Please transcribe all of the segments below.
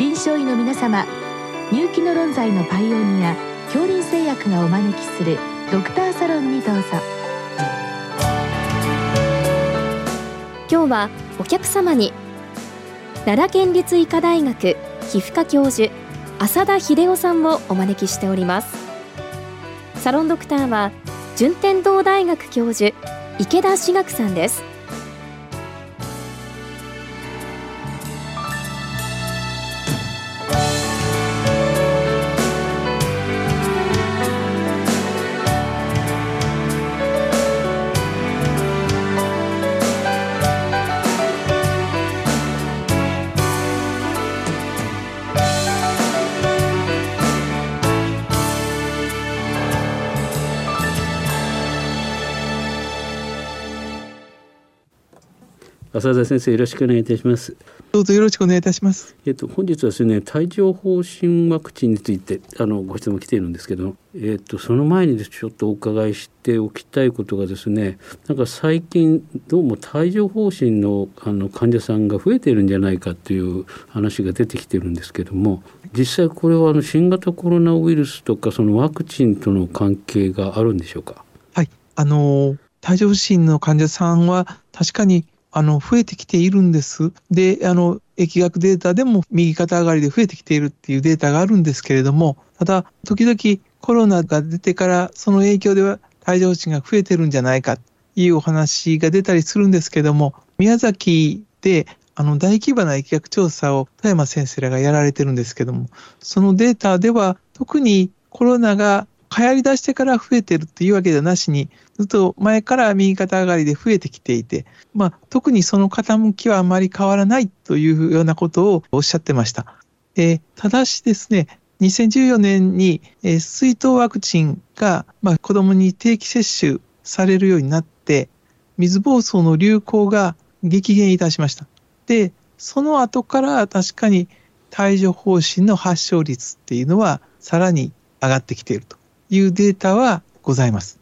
臨床医の皆様入気の論剤のパイオニア恐林製薬がお招きするドクターサロンにどうぞ。今日はお客様に奈良県立医科大学皮膚科教授浅田秀夫さんをお招きしております。サロンドクターは順天堂大学教授池田志学さんです。浅田先生よろしくお願いいたします。どうぞよろしくお願いいたします。えっと本日はですね帯状疱疹ワクチンについてあのご質問来ているんですけどえっとその前にですちょっとお伺いしておきたいことがですねなんか最近どうも帯状疱疹のあの患者さんが増えているんじゃないかという話が出てきてるんですけども実際これはあの新型コロナウイルスとかそのワクチンとの関係があるんでしょうか？はい。あの帯状疱疹の患者さんは確かにあの、増えてきているんです。で、あの、疫学データでも右肩上がりで増えてきているっていうデータがあるんですけれども、ただ、時々コロナが出てからその影響では帯状疱が増えてるんじゃないかというお話が出たりするんですけども、宮崎であの大規模な疫学調査を田山先生らがやられてるんですけども、そのデータでは特にコロナが流行り出してから増えてるっていうわけではなしに、ずっと前から右肩上がりで増えてきていて、まあ、特にその傾きはあまり変わらないというようなことをおっしゃってました。えただしですね、2014年に、えー、水筒ワクチンが、まあ、子供に定期接種されるようになって、水疱瘡の流行が激減いたしました。で、その後から確かに帯状疱疹の発症率っていうのはさらに上がってきているというデータはございます。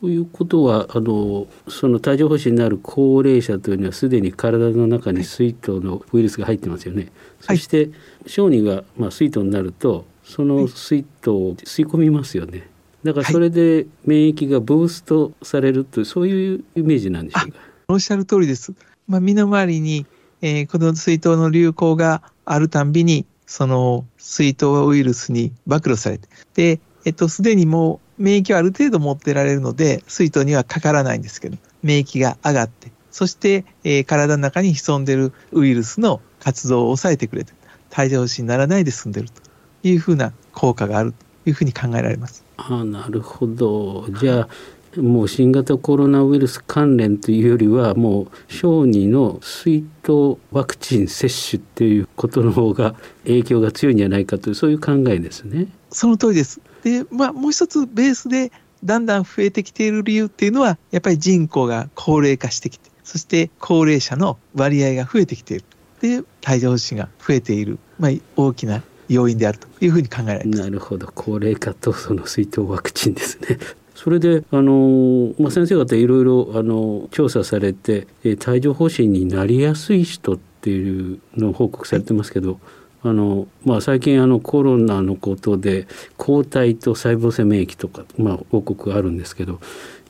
ということはあのその帯状疱疹になる高齢者というのはすでに体の中に水筒のウイルスが入ってますよね。はい、そして小児が、まあ、水筒になるとその水筒を吸い込みますよね。だからそれで免疫がブーストされるというそういうイメージなんでしょうか？おっしゃる通りです。まあ、身の回りに、えー、この水筒の流行があるたんびにその水筒ウイルスに暴露されてでえっと、すでにもう免疫はある程度持ってられるので、水筒にはかからないんですけど、免疫が上がって、そして、えー、体の中に潜んでるウイルスの活動を抑えてくれて、帯状疱疹にならないで済んでるというふうな効果があるというふうに考えられます。あなるほど。じゃあ、もう新型コロナウイルス関連というよりはもう小児の水筒ワクチン接種っていうことの方が影響が強いんじゃないかというそういう考えですね。その通りです。で、まあ、もう一つベースでだんだん増えてきている理由っていうのは、やっぱり人口が高齢化してきて、そして高齢者の割合が増えてきている。で、帯状疱疹が増えている、まあ、大きな要因であるというふうに考えられます。なるほど。高齢化とその水筒ワクチンですね。それであの、まあ、先生方いろいろあの調査されて、え帯状疱疹になりやすい人っていうのを報告されてますけど、はいあのまあ、最近あのコロナのことで抗体と細胞性免疫とか、まあ、報告があるんですけど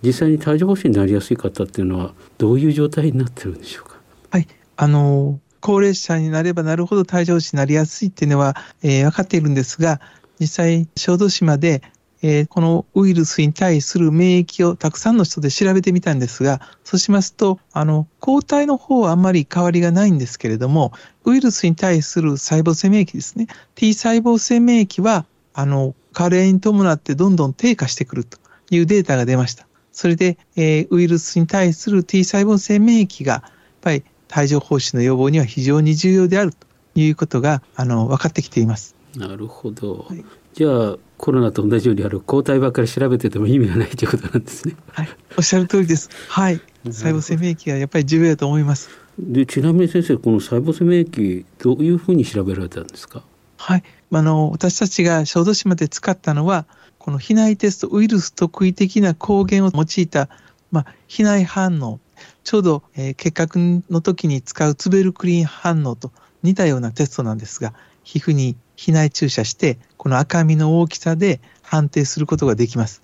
実際に帯状疱疹になりやすい方っていうのはどういう状態になってるんでしょうか？はいあの高齢者になればなるほど帯状疱疹になりやすいっていうのは、えー、分かっているんですが実際小豆島でえー、このウイルスに対する免疫をたくさんの人で調べてみたんですが、そうしますと、あの、抗体の方はあんまり変わりがないんですけれども、ウイルスに対する細胞性免疫ですね。T 細胞性免疫は、あの、加齢に伴ってどんどん低下してくるというデータが出ました。それで、えー、ウイルスに対する T 細胞性免疫が、やっぱり帯状疱疹の予防には非常に重要であるということが、あの、分かってきています。なるほど。はい、じゃあ、コロナと同じようにある抗体ばっかり調べてても意味がないということなんですね。はい、おっしゃる通りです。はい、細胞性免疫がやっぱり重要だと思います。でちなみに先生この細胞性免疫どういうふうに調べられたんですか？はい、あの私たちが小豆島で使ったのはこの避内テストウイルス特異的な抗原を用いたまあ、避内反応ちょうど、えー、結核の時に使うツベルクリン反応と似たようなテストなんですが皮膚に皮内注射して、この赤みの大きさで判定することができます。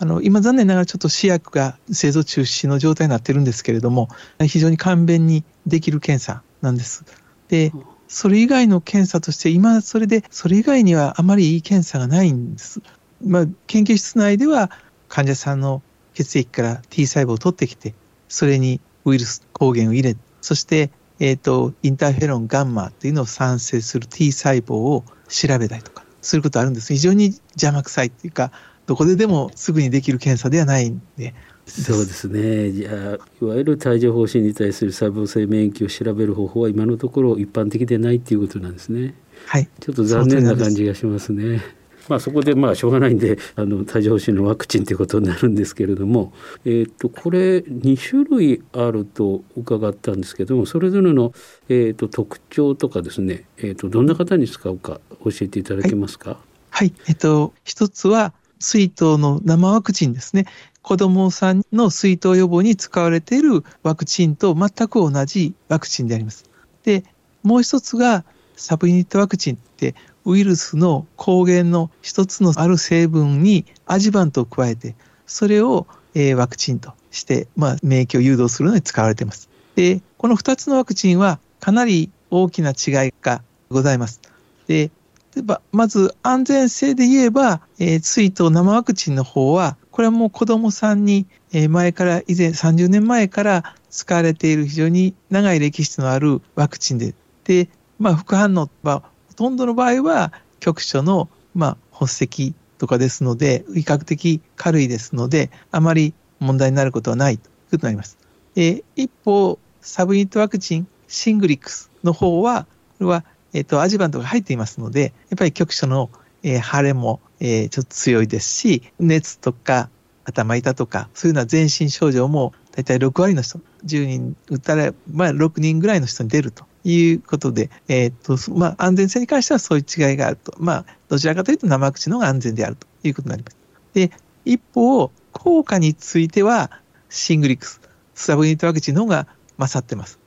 あの今残念ながらちょっと試薬が製造中止の状態になってるんですけれども非常に簡便にできる検査なんです。でそれ以外の検査として今それでそれ以外にはあまりいい検査がないんです。まあ、研究室内では患者さんの血液から T 細胞を取ってきてそれにウイルス抗原を入れそして、えーと、インターフェロンガンマというのを産生する T 細胞を調べたりとかすることあるんです非常に邪魔くさいっていうかどこででもすぐにできる検査ではないんで。そうですねじゃあいわゆる帯状疱疹に対する細胞性免疫を調べる方法は今のところ一般的でないっていうことなんですね。はい、ちょっと残念な感じがしますね。まあ、そこでまあしょうがないんであの帯状疱疹のワクチンということになるんですけれども、えー、とこれ2種類あると伺ったんですけどもそれぞれの、えー、と特徴とかですね、えー、とどんな方に使うか教えていただけますか？はい、はい、えっ、と一つは水筒の生ワクチンですね。子供さんの水筒予防に使われているワクチンと全く同じワクチンであります。で、もう一つがサブユニットワクチンってウイルスの抗原の一つのある成分にアジバントを加えて、それを、えー、ワクチンとして、まあ、免疫を誘導するのに使われています。で、この2つのワクチンはかなり大きな違いがございます。で、例えば、まず安全性で言えば、えー、水筒生ワクチンの方は、これはもう子供さんに、え、前から、以前30年前から使われている非常に長い歴史のあるワクチンで、で、まあ、副反応は、とんどの場合は、局所の、まあ、発石とかですので、比較的軽いですので、あまり問題になることはないということになります。え、一方、サブユニットワクチン、シングリックスの方は、これはえっ、と、アジバントが入っていますので、やっぱり局所の、え、腫れも、え、ちょっと強いですし、熱とか頭痛とか、そういうのは全身症状も大体6割の人、10人打ったら、まあ6人ぐらいの人に出るということで、えっ、と、まあ安全性に関してはそういう違いがあると。まあ、どちらかというと生ワクチンの方が安全であるということになります。で、一方、効果については、シングリックス、サブユニットワクチンの方が勝ってます。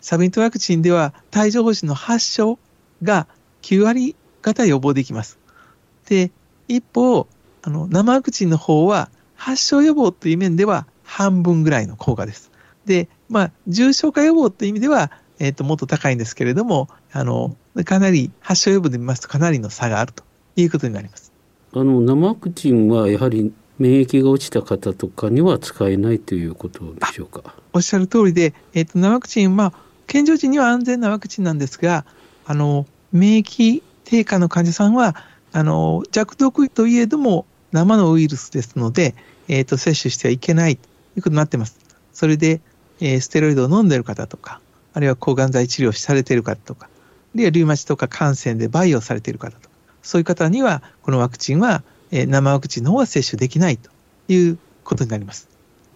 サブユニットワクチンでは帯状疱疹の発症が9割方予防できます。で、一方、あの生ワクチンの方は発症予防という面では半分ぐらいの効果です。で、まあ、重症化予防という意味では、えっ、ー、と、もっと高いんですけれども、あの、かなり発症予防で見ますとかなりの差があるということになります。あの、生ワクチンはやはり免疫が落ちた方とかには使えないということでしょうか？おっしゃる通りで、えっ、ー、と、生ワクチン、まあ、健常時には安全なワクチンなんですが、あの、免疫低下の患者さんは、あの、弱毒といえども生のウイルスですので、えっ、ー、と、摂取してはいけないということになっています。それで、えー、ステロイドを飲んでいる方とか、あるいは抗がん剤治療されている方とか、あるいはリウマチとか感染で培養されている方とか、そういう方には、このワクチンは、えー、生ワクチンの方は接種できないということになります。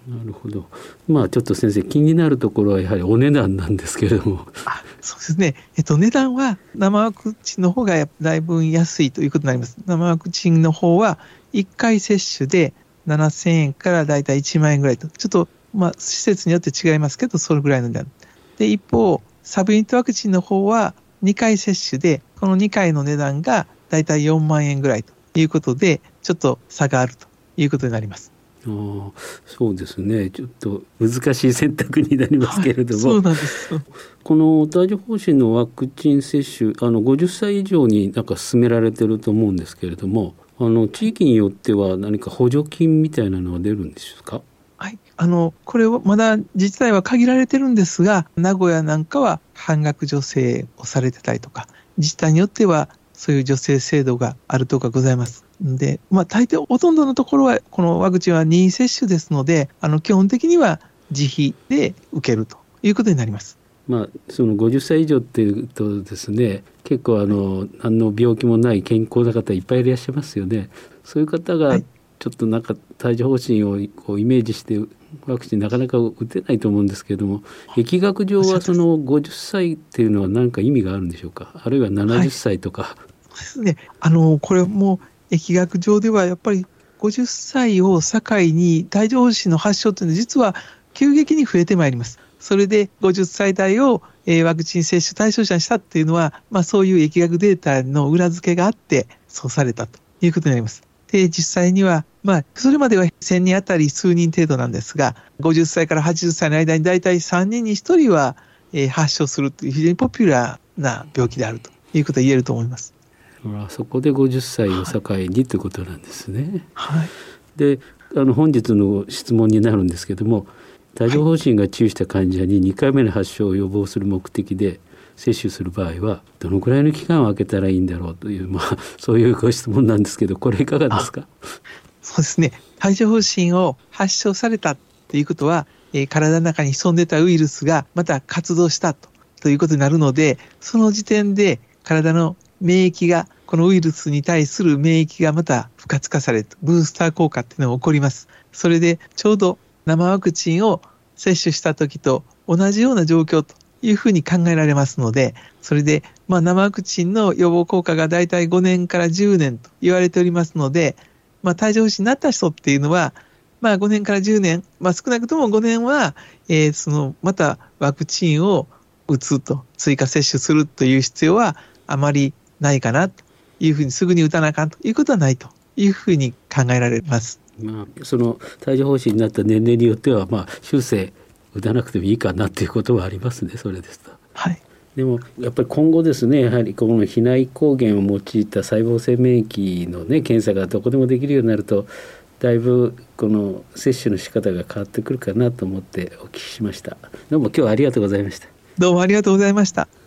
なるほど。まあちょっと先生気になるところはやはりお値段なんですけれども。あそうですね。えっと値段は生ワクチンの方がだいぶ安いということになります。生ワクチンの方は1回接種で7000円からだいたい1万円ぐらいと。ちょっとまあ施設によって違いますけど、それぐらいの値段。で、一方、サブユニットワクチンの方は2回接種で、この2回の値段がだいたい4万円ぐらいということで、ちょっと差があるということになります。あそうですね。ちょっと難しい選択になりますけれども、はい、この帯状疱疹のワクチン接種あの50歳以上になんか進められてると思うんですけれどもあの地域によっては何か補助金みたいなのは出るんですか？はい、あのこれはまだ自治体は限られてるんですが名古屋なんかは半額助成をされてたりとか自治体によってはそういう助成制度があるとかございます。で、まあ、大抵ほとんどのところは、このワクチンは任意接種ですので、あの基本的には自費で受けるということになります。まあ、その50歳以上っていうとですね結構あの何の病気もない健康な方いっぱいいらっしゃいますよね。そういう方がちょっとなんか帯状疱疹をこうイメージしてワクチンなかなか打てないと思うんですけれども疫学上はその50歳っていうのは何か意味があるんでしょうか？あるいは70歳とか。はい、ですね。あのこれも疫学上ではやっぱり50歳を境に帯状疱疹の発症というのは実は急激に増えてまいります。それで50歳代をえー、ワクチン接種対象者にしたっていうのは、まあ、そういう疫学データの裏付けがあって、そうされたということになります。で、実際には、まあ、それまでは1000人あたり数人程度なんですが、50歳から80歳の間に大体3人に1人は、えー、発症するという非常にポピュラーな病気であるということが言えると思います。あそこで50歳を境にということなんですね。はい、であの本日の質問になるんですけども帯状疱疹が注意した患者に2回目の発症を予防する目的で接種する場合はどのくらいの期間を空けたらいいんだろうという、まあ、そういうご質問なんですけどこれいかがですか？そうですね帯状疱疹を発症されたということは、えー、体の中に潜んでたウイルスがまた活動したとということになるのでその時点で体の免疫がこのウイルスに対する免疫がまた不活化されるブースター効果っていうのが起こります。それでちょうど生ワクチンを接種した時と同じような状況というふうに考えられますので、それで、まあ、生ワクチンの予防効果がだいたい5年から10年と言われておりますので、まあ、帯状疱疹になった人っていうのは、まあ、5年から10年、まあ、少なくとも5年は、えー、その、またワクチンを打つと、追加接種するという必要はあまりないかなというふうに、すぐに打たなあかんということはないというふうに考えられます。まあ、その帯状疱疹になった年齢によっては、まあ、修正打たなくてもいいかなっていうことはありますねそれですと。はい。でもやっぱり今後ですねやはりこの肥内抗原を用いた細胞性免疫のね検査がどこでもできるようになるとだいぶこの接種の仕方が変わってくるかなと思ってお聞きしました。どうも今日はありがとうございました。どうもありがとうございました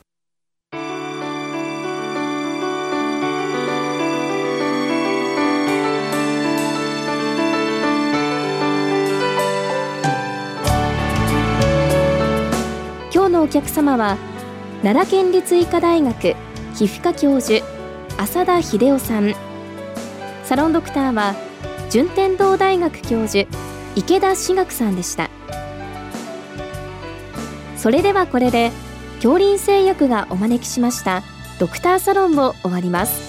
のお客様は奈良県立医科大学皮膚科教授浅田秀夫さん。サロンドクターは順天堂大学教授池田志学さんでした。それではこれで恐林製薬がお招きしましたドクターサロンを終わります。